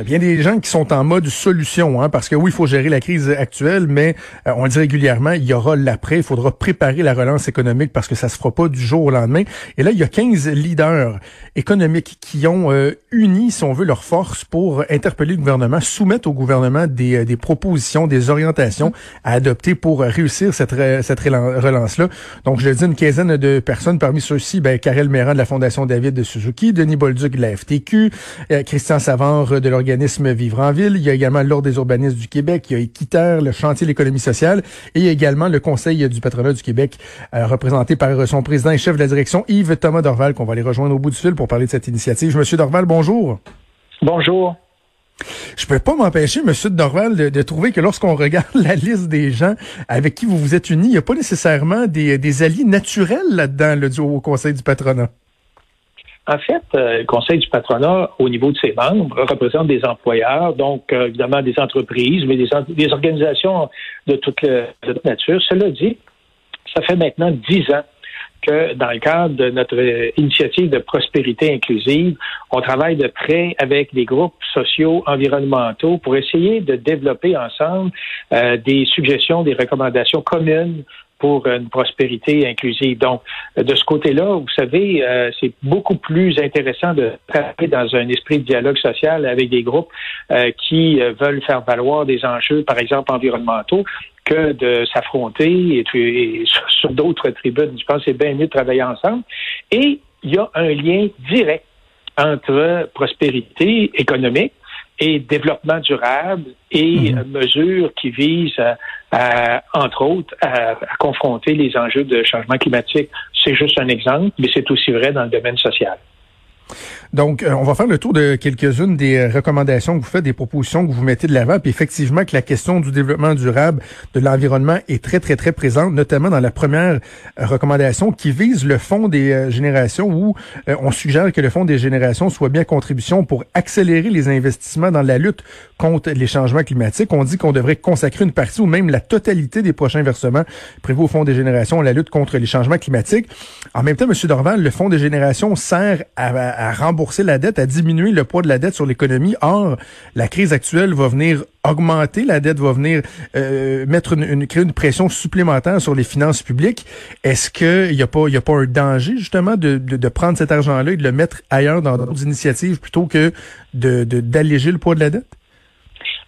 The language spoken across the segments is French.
Il y a bien des gens qui sont en mode solution, hein, parce que oui, il faut gérer la crise actuelle, mais euh, on le dit régulièrement, il y aura l'après, il faudra préparer la relance économique parce que ça se fera pas du jour au lendemain. Et là, il y a 15 leaders économiques qui ont euh, uni, si on veut, leurs forces pour interpeller le gouvernement, soumettre au gouvernement des, euh, des propositions, des orientations à adopter pour réussir cette, cette relance-là. Donc, je dis une quinzaine de personnes. Parmi ceux-ci, ben, Karel Méran de la Fondation David de Suzuki, Denis Bolduc de la FTQ, Christian Savard de l'organisation Vivre en Ville. Il y a également l'Ordre des urbanistes du Québec. Il y a Équiterre, le chantier de l'économie sociale. Et il y a également le Conseil du patronat du Québec, euh, représenté par son président et chef de la direction, Yves Thomas Dorval, qu'on va aller rejoindre au bout du fil pour parler de cette initiative. Monsieur Dorval, bonjour. Bonjour. Je peux pas m'empêcher, Monsieur Dorval, de, trouver que lorsqu'on regarde la liste des gens avec qui vous vous êtes unis, il n'y a pas nécessairement des, alliés naturels là-dedans, le, au Conseil du patronat. En fait, euh, le Conseil du patronat, au niveau de ses membres, représente des employeurs, donc euh, évidemment des entreprises, mais des, organisations de toute, nature. Cela dit, ça fait maintenant dix ans que dans le cadre de notre initiative de prospérité inclusive, on travaille de près avec des groupes sociaux environnementaux pour essayer de développer ensemble euh, des suggestions, des recommandations communes pour une prospérité inclusive. Donc, de ce côté-là, vous savez, euh, c'est beaucoup plus intéressant de travailler dans un esprit de dialogue social avec des groupes euh, qui euh, veulent faire valoir des enjeux, par exemple, environnementaux, que de s'affronter et, sur, d'autres tribunes. Je pense que c'est bien mieux de travailler ensemble. Et il y a un lien direct entre prospérité économique et développement durable et mhm. mesures qui visent, à, entre autres, à, confronter les enjeux de changement climatique. C'est juste un exemple, mais c'est aussi vrai dans le domaine social. Donc, euh, on va faire le tour de quelques-unes des euh, recommandations que vous faites, des propositions que vous mettez de l'avant. Puis effectivement, que la question du développement durable, de l'environnement est très, très, très présente, notamment dans la première euh, recommandation qui vise le fonds des générations où on suggère que le fonds des générations soit bien contribution pour accélérer les investissements dans la lutte contre les changements climatiques. On dit qu'on devrait consacrer une partie ou même la totalité des prochains versements prévus au fonds des générations à la lutte contre les changements climatiques. En même temps, M. Dorval, le fonds des générations sert à, à rembourser rembourser la dette, à diminuer le poids de la dette sur l'économie. Or, la crise actuelle va venir augmenter la dette, va venir euh, mettre une, créer une pression supplémentaire sur les finances publiques. Est-ce qu'il n'y a pas, a pas un danger justement de, de, prendre cet argent-là et de le mettre ailleurs dans d'autres initiatives plutôt que de d'alléger le poids de la dette?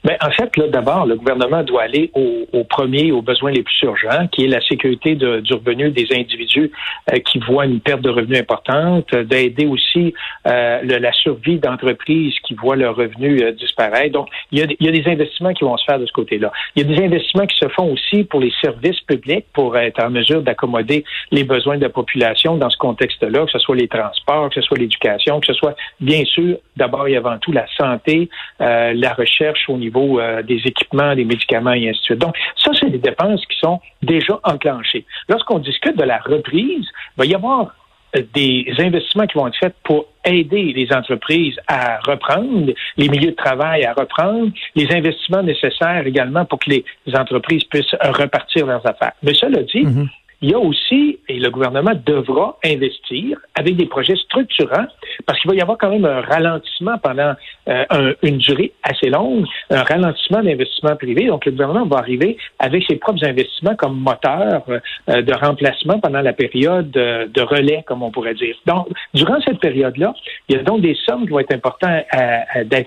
Ben, en fait, là, d'abord, le gouvernement doit aller au, au, premier, aux besoins les plus urgents, qui est la sécurité de, du revenu des individus euh, qui voient une perte de revenus importante, d'aider aussi euh, la survie d'entreprises qui voient leurs revenus euh, disparaître. Donc, il y, a, il y, a, des investissements qui vont se faire de ce côté-là. Il y a des investissements qui se font aussi pour les services publics pour être en mesure d'accommoder les besoins de la population dans ce contexte-là, que ce soit les transports, que ce soit l'éducation, que ce soit, bien sûr, d'abord et avant tout, la santé, la recherche au niveau euh, des équipements, des médicaments et ainsi de suite. Donc, ça, c'est des dépenses qui sont déjà enclenchées. Lorsqu'on discute de la reprise, il va y avoir euh, des investissements qui vont être faits pour aider les entreprises à reprendre, les milieux de travail à reprendre, les investissements nécessaires également pour que les entreprises puissent repartir leurs affaires. Mais cela dit, mm-hmm il y a aussi, et le gouvernement devra investir avec des projets structurants, parce qu'il va y avoir quand même un ralentissement pendant euh, une durée assez longue, un ralentissement d'investissement privé. Donc, le gouvernement va arriver avec ses propres investissements comme moteur euh, de remplacement pendant la période de relais, comme on pourrait dire. Donc, durant cette période-là, il y a donc des sommes qui vont être importantes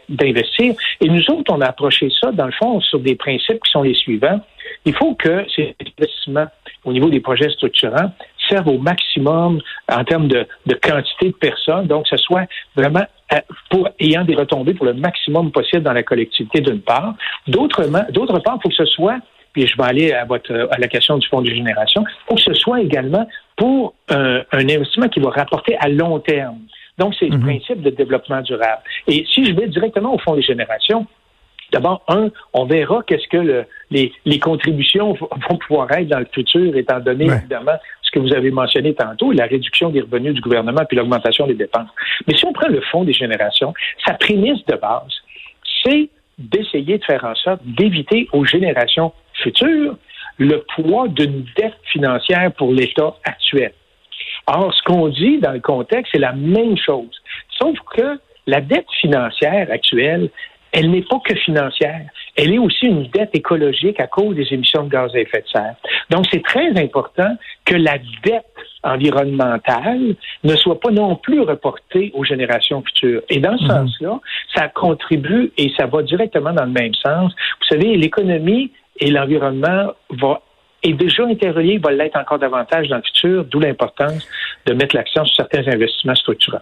d'investir. Et nous autres, on a approché ça, dans le fond, sur des principes qui sont les suivants. Il faut que ces investissements au niveau des projets structurants servent au maximum en termes de, quantité de personnes, donc que ce soit vraiment euh, pour, ayant des retombées pour le maximum possible dans la collectivité d'une part. D'autre part, il faut que ce soit puis je vais aller à votre à la question du fonds de génération, il faut que ce soit également pour un investissement qui va rapporter à long terme. Donc, c'est le mhm. principe de développement durable. Et si je vais directement au fonds des générations, D'abord, un, on verra qu'est-ce que les, les, contributions vont pouvoir être dans le futur, étant donné, évidemment, ce que vous avez mentionné tantôt, la réduction des revenus du gouvernement puis l'augmentation des dépenses. Mais si on prend le fonds des générations, sa prémisse de base, c'est d'essayer de faire en sorte d'éviter aux générations futures le poids d'une dette financière pour l'État actuel. Or, ce qu'on dit dans le contexte, c'est la même chose. Sauf que la dette financière actuelle, elle n'est pas que financière. Elle est aussi une dette écologique à cause des émissions de gaz à effet de serre. Donc, c'est très important que la dette environnementale ne soit pas non plus reportée aux générations futures. Et dans ce mhm. sens-là, ça contribue et ça va directement dans le même sens. Vous savez, l'économie et l'environnement vont est déjà interrelié, va l'être encore davantage dans le futur, d'où l'importance de mettre l'accent sur certains investissements structurants.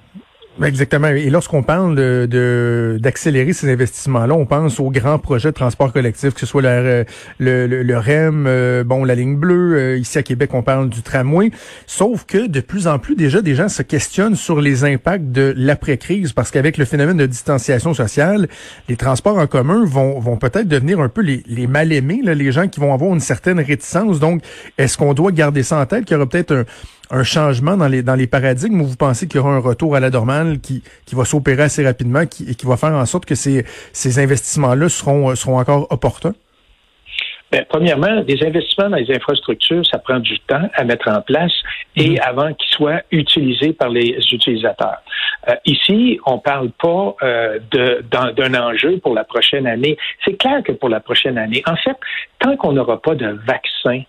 Exactement. Et lorsqu'on parle de d'accélérer ces investissements-là, on pense aux grands projets de transport collectif, que ce soit le, le, le, REM, euh, bon, la ligne bleue. Euh, ici à Québec, on parle du tramway. Sauf que de plus en plus, déjà, des gens se questionnent sur les impacts de l'après-crise, parce qu'avec le phénomène de distanciation sociale, les transports en commun vont, vont peut-être devenir un peu les, les mal-aimés, les gens qui vont avoir une certaine réticence. Donc, est-ce qu'on doit garder ça en tête, qu'il y aura peut-être un un changement dans les, dans les paradigmes ou vous pensez qu'il y aura un retour à la normale qui, qui va s'opérer assez rapidement qui, et qui va faire en sorte que ces, ces investissements-là seront, euh, seront encore opportuns? Bien, premièrement, des investissements dans les infrastructures, ça prend du temps à mettre en place et mm-hmm. avant qu'ils soient utilisés par les utilisateurs. Euh, ici, on parle pas euh, d'un enjeu pour la prochaine année. C'est clair que pour la prochaine année, en fait, tant qu'on n'aura pas de vaccin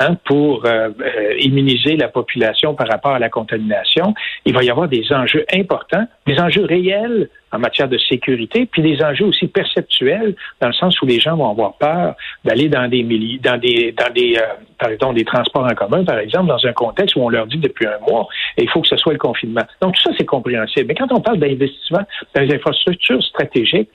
Hein, pour euh, euh, immuniser la population par rapport à la contamination, il va y avoir des enjeux importants, des enjeux réels en matière de sécurité, puis des enjeux aussi perceptuels, dans le sens où les gens vont avoir peur d'aller dans des dans des dans des euh, des transports en commun, par exemple, dans un contexte où on leur dit depuis un mois, il faut que ce soit le confinement. Donc tout ça c'est compréhensible. Mais quand on parle d'investissement dans les infrastructures stratégiques,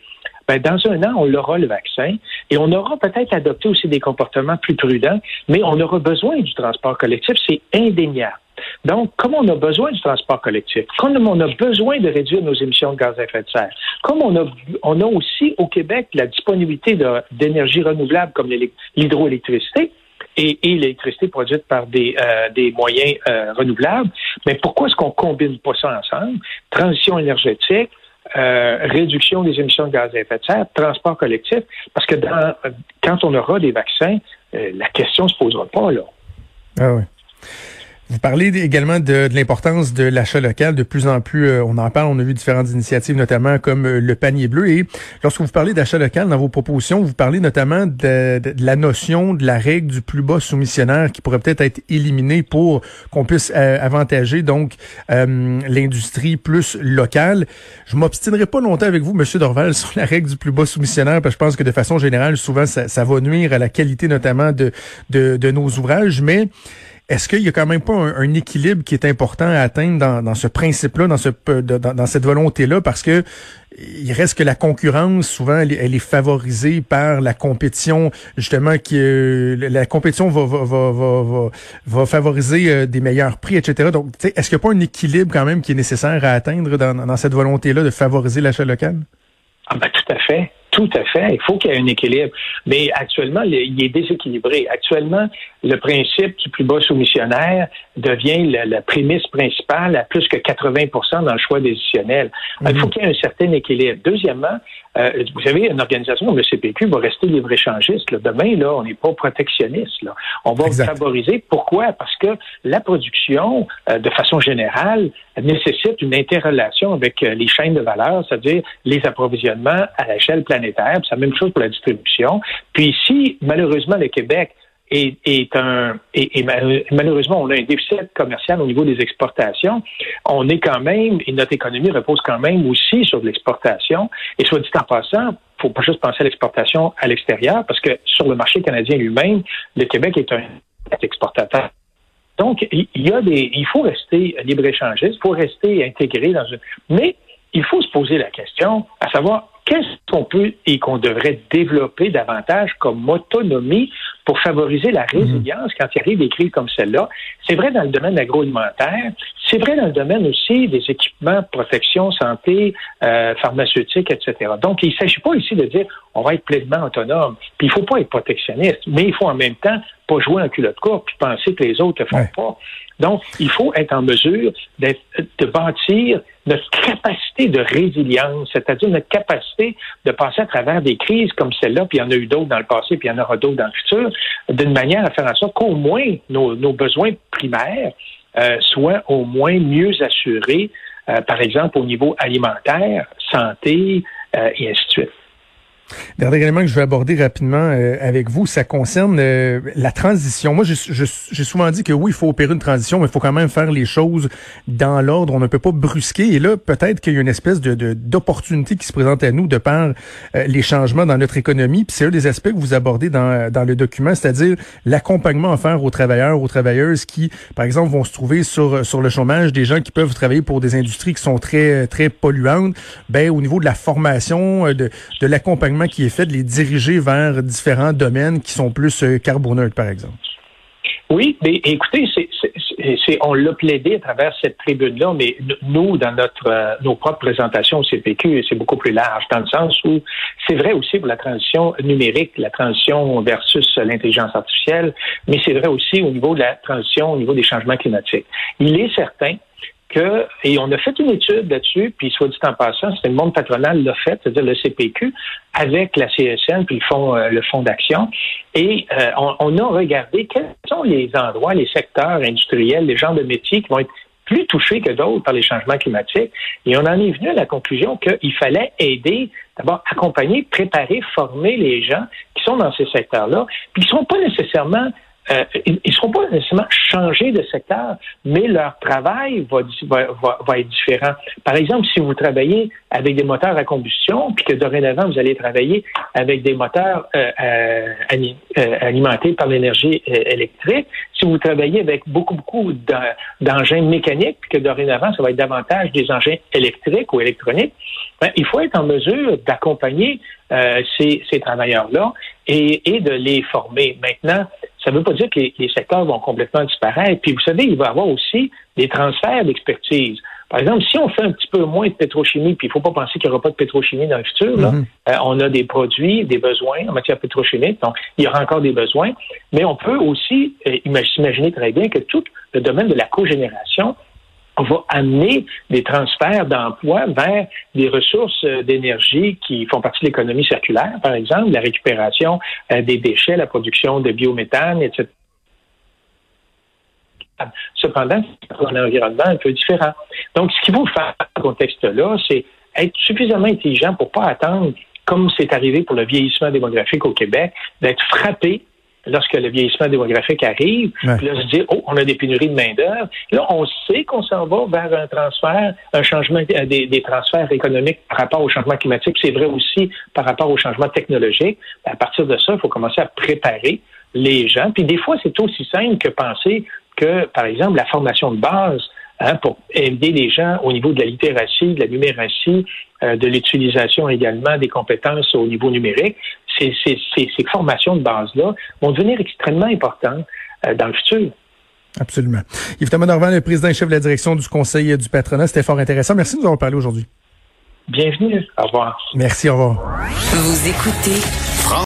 ben, dans un an, on l'aura le vaccin et on aura peut-être adopté aussi des comportements plus prudents, mais on aura besoin du transport collectif, c'est indéniable. Donc, comme on a besoin du transport collectif, comme on a besoin de réduire nos émissions de gaz à effet de serre, comme on a, on a aussi au Québec la disponibilité d'énergie renouvelable comme l'hydroélectricité, et, l'électricité produite par des, euh, moyens euh, renouvelables. Mais pourquoi est-ce qu'on combine pas ça ensemble? Transition énergétique, euh, réduction des émissions de gaz à effet de serre, transport collectif, parce que quand on aura des vaccins, euh, la question ne se posera pas là. Ah oui. Vous parlez également de, l'importance de l'achat local. De plus en plus, euh, on en parle. On a vu différentes initiatives, notamment comme euh, le panier bleu. Et lorsque vous parlez d'achat local dans vos propositions, vous parlez notamment de, la notion de la règle du plus bas soumissionnaire qui pourrait peut-être être éliminée pour qu'on puisse euh, avantager donc l'industrie plus locale. Je m'obstinerai pas longtemps avec vous, Monsieur Dorval, sur la règle du plus bas soumissionnaire, parce que je pense que de façon générale, souvent, ça, ça va nuire à la qualité notamment de, de, de nos ouvrages. Mais est-ce qu'il y a quand même pas un, équilibre qui est important à atteindre dans, ce principe-là, dans, ce, dans, dans cette volonté-là, parce que il reste que la concurrence, souvent, elle, est favorisée par la compétition, justement, qui euh, la compétition va, va, va, va, va favoriser euh, des meilleurs prix, etc. Donc, est-ce qu'il n'y a pas un équilibre quand même qui est nécessaire à atteindre dans, dans cette volonté-là de favoriser l'achat local? Ah ben, tout à fait. Tout à fait. Il faut qu'il y ait un équilibre. Mais actuellement, il est déséquilibré. Actuellement, le principe du plus bas soumissionnaire devient la, prémisse principale à plus que 80 dans le choix décisionnel. Il faut mhm. qu'il y ait un certain équilibre. Deuxièmement, euh, vous savez, une organisation comme le CPQ va rester libre-échangiste. Demain, là, on n'est pas protectionniste. Là. On va favoriser. Pourquoi? Parce que la production, euh, de façon générale, nécessite une interrelation avec euh, les chaînes de valeur, c'est-à-dire les approvisionnements à l'échelle planétaire. C'est la même chose pour la distribution. Puis ici, malheureusement, le Québec est, un et, malheureusement on a un déficit commercial au niveau des exportations. On est quand même et notre économie repose quand même aussi sur de l'exportation. Et soit dit en passant, faut pas juste penser à l'exportation à l'extérieur parce que sur le marché canadien lui-même, le Québec est un exportateur. Donc il y a des, il faut rester libre échangiste, il faut rester intégré dans une, mais il faut se poser la question à savoir qu'est-ce qu'on peut et qu'on devrait développer davantage comme autonomie pour favoriser la résilience quand il arrive des crises comme celle-là? C'est vrai dans le domaine agroalimentaire, c'est vrai dans le domaine aussi des équipements, protection, santé, euh, pharmaceutique, etc. Donc, il ne s'agit pas ici de dire on va être pleinement autonome. Puis il faut pas être protectionniste, mais il faut en même temps pas jouer en culotte courte puis penser que les autres ne font pas. Donc, il faut être en mesure de bâtir notre capacité de résilience, c'est-à-dire notre capacité de passer à travers des crises comme celle-là, puis il y en a eu d'autres dans le passé, puis il y en aura d'autres dans le futur, d'une manière à faire en sorte qu'au moins nos, besoins primaires euh, soient au moins mieux assurés, euh, par exemple au niveau alimentaire, santé, euh, et ainsi de suite. Dernier élément que je vais aborder rapidement euh, avec vous, ça concerne euh, la transition. Moi, j'ai souvent dit que oui, il faut opérer une transition, mais il faut quand même faire les choses dans l'ordre. On ne peut pas brusquer. Et là, peut-être qu'il y a une espèce de d'opportunité qui se présente à nous de par euh, les changements dans notre économie. Puis c'est un des aspects que vous abordez dans, dans le document, c'est-à-dire l'accompagnement offert aux travailleurs, aux travailleuses qui, par exemple, vont se trouver sur sur le chômage, des gens qui peuvent travailler pour des industries qui sont très très polluantes. Ben, au niveau de la formation, de, de l'accompagnement qui est fait de les diriger vers différents domaines qui sont plus euh, carboneutres, par exemple? Oui, mais écoutez, on l'a plaidé à travers cette tribune-là, mais nous, dans notre euh, nos propres présentations au CPQ, c'est beaucoup plus large, dans le sens où c'est vrai aussi pour la transition numérique, la transition versus l'intelligence artificielle, mais c'est vrai aussi au niveau de la transition, au niveau des changements climatiques. Il est certain et on a fait une étude là-dessus, puis soit dit en passant, c'est le monde patronal l'a fait, c'est-à-dire le CPQ, avec la CSN, puis le fonds, euh, le fonds d'action, et euh, on, on, a regardé quels sont les endroits, les secteurs industriels, les genres de métiers qui vont être plus touchés que d'autres par les changements climatiques. Et on en est venu à la conclusion qu'il fallait aider, d'abord accompagner, préparer, former les gens qui sont dans ces secteurs-là, puis qui ne sont pas nécessairement euh, ils ne seront pas nécessairement changés de secteur, mais leur travail va, va, être différent. Par exemple, si vous travaillez avec des moteurs à combustion, puis que dorénavant, vous allez travailler avec des moteurs euh, euh, alimentés par l'énergie électrique, si vous travaillez avec beaucoup, beaucoup d'engins mécaniques, puis que dorénavant, ça va être davantage des engins électriques ou électroniques, ben, il faut être en mesure d'accompagner ces, ces travailleurs-là et, et de les former. Maintenant, ça ne veut pas dire que les, secteurs vont complètement disparaître. Puis vous savez, il va y avoir aussi des transferts d'expertise. Par exemple, si on fait un petit peu moins de pétrochimie, puis il ne faut pas penser qu'il n'y aura pas de pétrochimie dans le futur, là, mhm. euh, on a des produits, des besoins en matière pétrochimique, donc il y aura encore des besoins, mais on peut aussi euh, imaginer très bien que tout le domaine de la cogénération va amener des transferts d'emplois vers des ressources euh, d'énergie qui font partie de l'économie circulaire, par exemple, la récupération euh, des déchets, la production de biométhane, etc. Cependant, c'est un environnement un peu différent. Donc, ce qu'il faut faire dans ce contexte-là, c'est être suffisamment intelligent pour pas attendre, comme c'est arrivé pour le vieillissement démographique au Québec, d'être frappé lorsque le vieillissement démographique arrive, puis là, se dire, oh, on a des pénuries de main-d'œuvre. Là, on sait qu'on s'en va vers un transfert, un changement euh, des, des, transferts économiques par rapport au changement climatique. C'est vrai aussi par rapport au changement technologique. À partir de ça, il faut commencer à préparer les gens. Puis des fois, c'est aussi simple que penser que, par exemple, la formation de base Hein, pour aider les gens au niveau de la littératie, de la numératie, euh, de l'utilisation également des compétences au niveau numérique. Ces, ces, ces, ces formations de base-là vont devenir extrêmement importantes euh, dans le futur. Absolument. Yves Thomas Norvan, le président et chef de la direction du Conseil du patronat, c'était fort intéressant. Merci de nous avoir parlé aujourd'hui. Bienvenue. Au revoir. Merci, au revoir. Vous écoutez